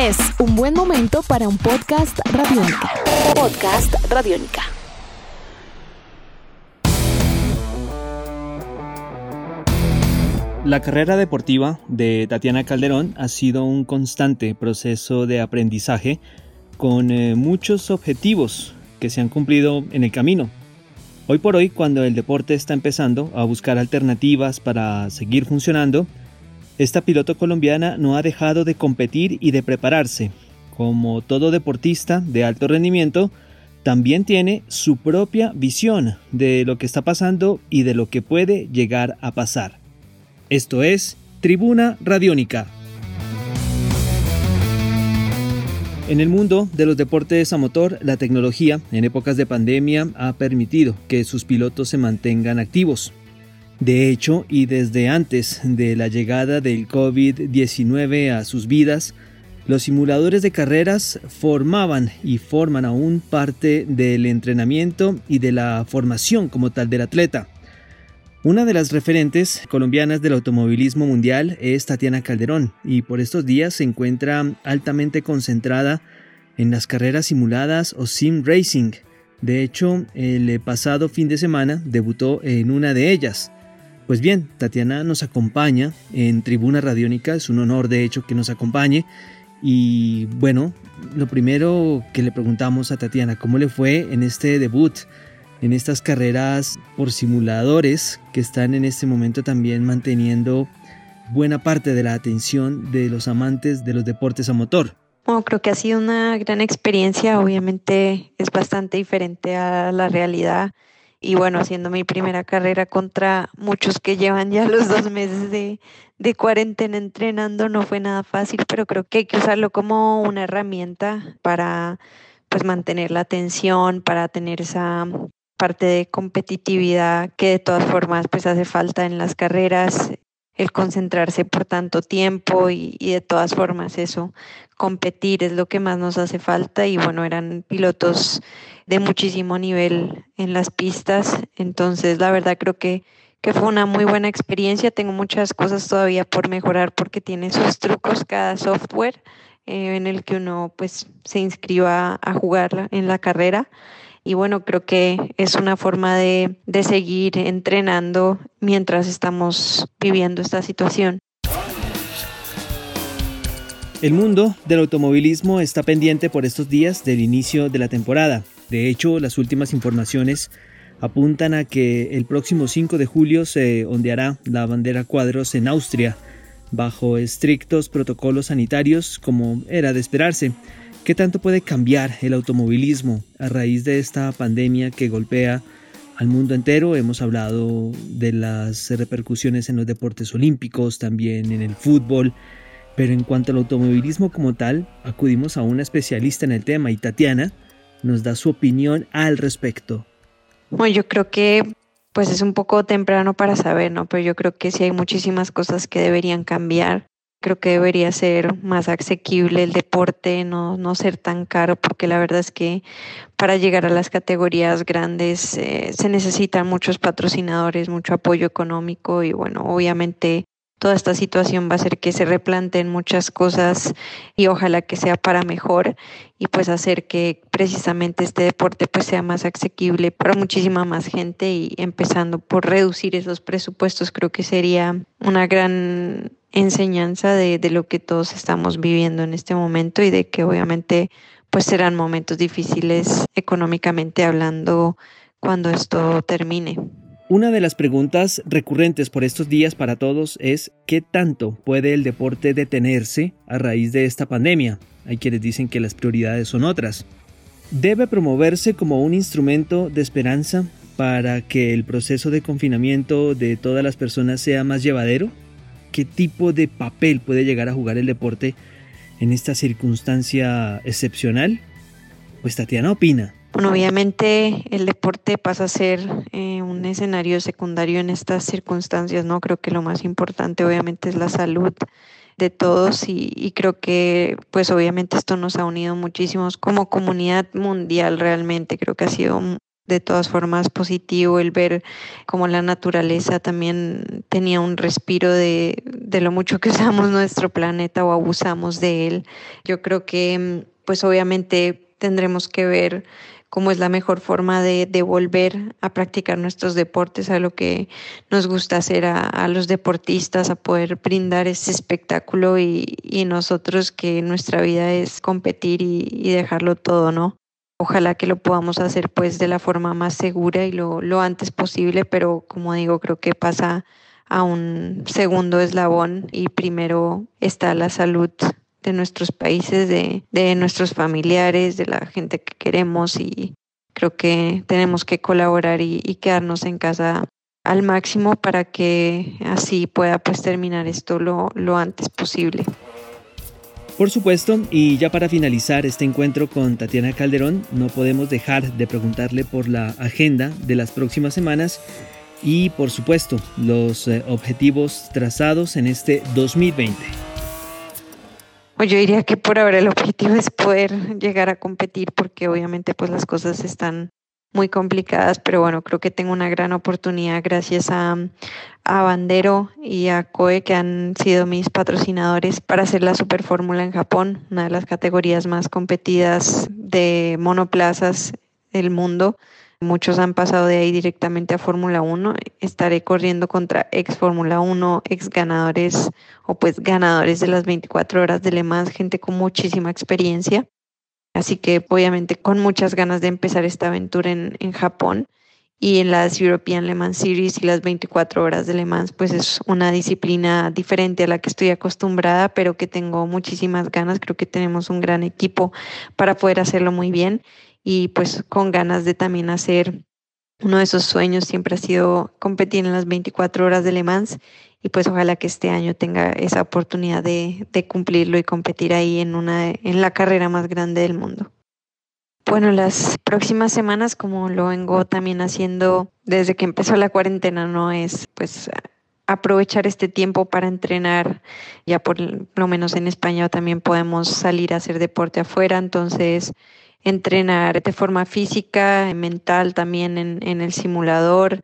Es un buen momento para un podcast radiónica. Podcast radiónica. La carrera deportiva de Tatiana Calderón ha sido un constante proceso de aprendizaje con eh, muchos objetivos que se han cumplido en el camino. Hoy por hoy, cuando el deporte está empezando a buscar alternativas para seguir funcionando, esta piloto colombiana no ha dejado de competir y de prepararse. Como todo deportista de alto rendimiento, también tiene su propia visión de lo que está pasando y de lo que puede llegar a pasar. Esto es Tribuna Radiónica. En el mundo de los deportes a motor, la tecnología en épocas de pandemia ha permitido que sus pilotos se mantengan activos. De hecho, y desde antes de la llegada del COVID-19 a sus vidas, los simuladores de carreras formaban y forman aún parte del entrenamiento y de la formación como tal del atleta. Una de las referentes colombianas del automovilismo mundial es Tatiana Calderón y por estos días se encuentra altamente concentrada en las carreras simuladas o sim racing. De hecho, el pasado fin de semana debutó en una de ellas. Pues bien, Tatiana nos acompaña en Tribuna Radiónica, es un honor de hecho que nos acompañe. Y bueno, lo primero que le preguntamos a Tatiana, ¿cómo le fue en este debut, en estas carreras por simuladores que están en este momento también manteniendo buena parte de la atención de los amantes de los deportes a motor? Bueno, creo que ha sido una gran experiencia, obviamente es bastante diferente a la realidad y bueno, haciendo mi primera carrera contra muchos que llevan ya los dos meses de, de cuarentena entrenando, no fue nada fácil, pero creo que hay que usarlo como una herramienta para pues mantener la atención, para tener esa parte de competitividad que de todas formas pues hace falta en las carreras, el concentrarse por tanto tiempo y, de todas formas eso, competir es lo que más nos hace falta y bueno, eran pilotos de muchísimo nivel en las pistas. Entonces, la verdad creo que, que fue una muy buena experiencia. Tengo muchas cosas todavía por mejorar porque tiene sus trucos cada software eh, en el que uno pues se inscriba a jugar en la carrera. Y bueno, creo que es una forma de, de seguir entrenando mientras estamos viviendo esta situación. El mundo del automovilismo está pendiente por estos días del inicio de la temporada. De hecho, las últimas informaciones apuntan a que el próximo 5 de julio se ondeará la bandera cuadros en Austria, bajo estrictos protocolos sanitarios como era de esperarse. ¿Qué tanto puede cambiar el automovilismo a raíz de esta pandemia que golpea al mundo entero? Hemos hablado de las repercusiones en los deportes olímpicos, también en el fútbol, pero en cuanto al automovilismo como tal, acudimos a una especialista en el tema y Tatiana nos da su opinión al respecto. Bueno, yo creo que pues es un poco temprano para saber, ¿no? Pero yo creo que sí hay muchísimas cosas que deberían cambiar. Creo que debería ser más asequible el deporte, no, no ser tan caro, porque la verdad es que para llegar a las categorías grandes eh, se necesitan muchos patrocinadores, mucho apoyo económico y bueno, obviamente toda esta situación va a hacer que se replanteen muchas cosas y ojalá que sea para mejor y pues hacer que precisamente este deporte pues sea más asequible para muchísima más gente y empezando por reducir esos presupuestos creo que sería una gran enseñanza de, de lo que todos estamos viviendo en este momento y de que obviamente pues serán momentos difíciles económicamente hablando cuando esto termine. Una de las preguntas recurrentes por estos días para todos es ¿qué tanto puede el deporte detenerse a raíz de esta pandemia? Hay quienes dicen que las prioridades son otras. ¿Debe promoverse como un instrumento de esperanza para que el proceso de confinamiento de todas las personas sea más llevadero? ¿Qué tipo de papel puede llegar a jugar el deporte en esta circunstancia excepcional? Pues Tatiana opina. Bueno, obviamente el deporte pasa a ser eh, un escenario secundario en estas circunstancias, ¿no? Creo que lo más importante obviamente es la salud de todos y, creo que pues obviamente esto nos ha unido muchísimos como comunidad mundial realmente, creo que ha sido de todas formas positivo el ver cómo la naturaleza también tenía un respiro de, de lo mucho que usamos nuestro planeta o abusamos de él. Yo creo que pues obviamente tendremos que ver cómo es la mejor forma de, de, volver a practicar nuestros deportes, a lo que nos gusta hacer a, los deportistas, a poder brindar ese espectáculo y, nosotros que nuestra vida es competir y, y dejarlo todo, ¿no? Ojalá que lo podamos hacer pues de la forma más segura y lo, lo antes posible, pero como digo, creo que pasa a un segundo eslabón y primero está la salud de nuestros países, de, de nuestros familiares, de la gente que queremos y creo que tenemos que colaborar y, y quedarnos en casa al máximo para que así pueda pues terminar esto lo, lo antes posible. Por supuesto, y ya para finalizar este encuentro con Tatiana Calderón, no podemos dejar de preguntarle por la agenda de las próximas semanas y por supuesto los eh, objetivos trazados en este 2020. Pues yo diría que por ahora el objetivo es poder llegar a competir porque obviamente pues las cosas están muy complicadas, pero bueno, creo que tengo una gran oportunidad gracias a, a Bandero y a COE, que han sido mis patrocinadores para hacer la Super Fórmula en Japón, una de las categorías más competidas de monoplazas del mundo. Muchos han pasado de ahí directamente a Fórmula 1. Estaré corriendo contra ex Fórmula 1, ex ganadores o pues ganadores de las 24 horas de Le Mans, gente con muchísima experiencia. Así que obviamente con muchas ganas de empezar esta aventura en, en Japón y en las European Le Mans Series y las 24 horas de Le Mans, pues es una disciplina diferente a la que estoy acostumbrada, pero que tengo muchísimas ganas. Creo que tenemos un gran equipo para poder hacerlo muy bien y pues con ganas de también hacer uno de esos sueños siempre ha sido competir en las 24 horas de Le Mans y pues ojalá que este año tenga esa oportunidad de, de cumplirlo y competir ahí en, una, en la carrera más grande del mundo. Bueno, las próximas semanas, como lo vengo también haciendo desde que empezó la cuarentena, no es pues aprovechar este tiempo para entrenar. Ya por lo menos en España también podemos salir a hacer deporte afuera, entonces entrenar de forma física, mental también en, el simulador,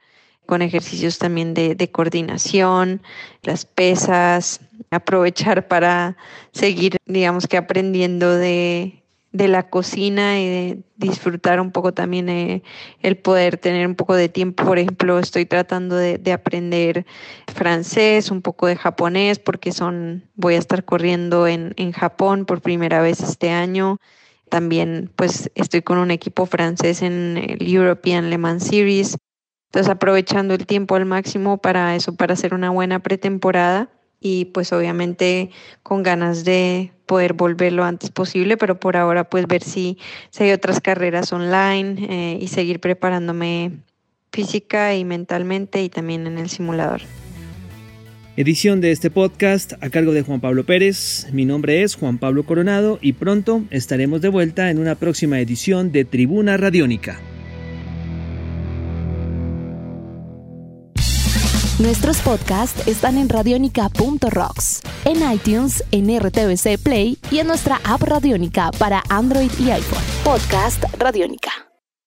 con ejercicios también de, de, coordinación, las pesas, aprovechar para seguir, digamos que aprendiendo de, de la cocina y de disfrutar un poco también eh, el poder tener un poco de tiempo. Por ejemplo, estoy tratando de, de, aprender francés, un poco de japonés, porque son, voy a estar corriendo en, en Japón por primera vez este año. También pues estoy con un equipo francés en el European Le Mans Series entonces, aprovechando el tiempo al máximo para eso, para hacer una buena pretemporada y pues obviamente con ganas de poder volver lo antes posible, pero por ahora pues ver si, hay otras carreras online eh, y seguir preparándome física y mentalmente y también en el simulador. Edición de este podcast a cargo de Juan Pablo Pérez. Mi nombre es Juan Pablo Coronado y pronto estaremos de vuelta en una próxima edición de Tribuna Radiónica. Nuestros podcasts están en radionica.rocks, en iTunes, en RTVC Play y en nuestra app Radionica para Android y iPhone. Podcast Radionica.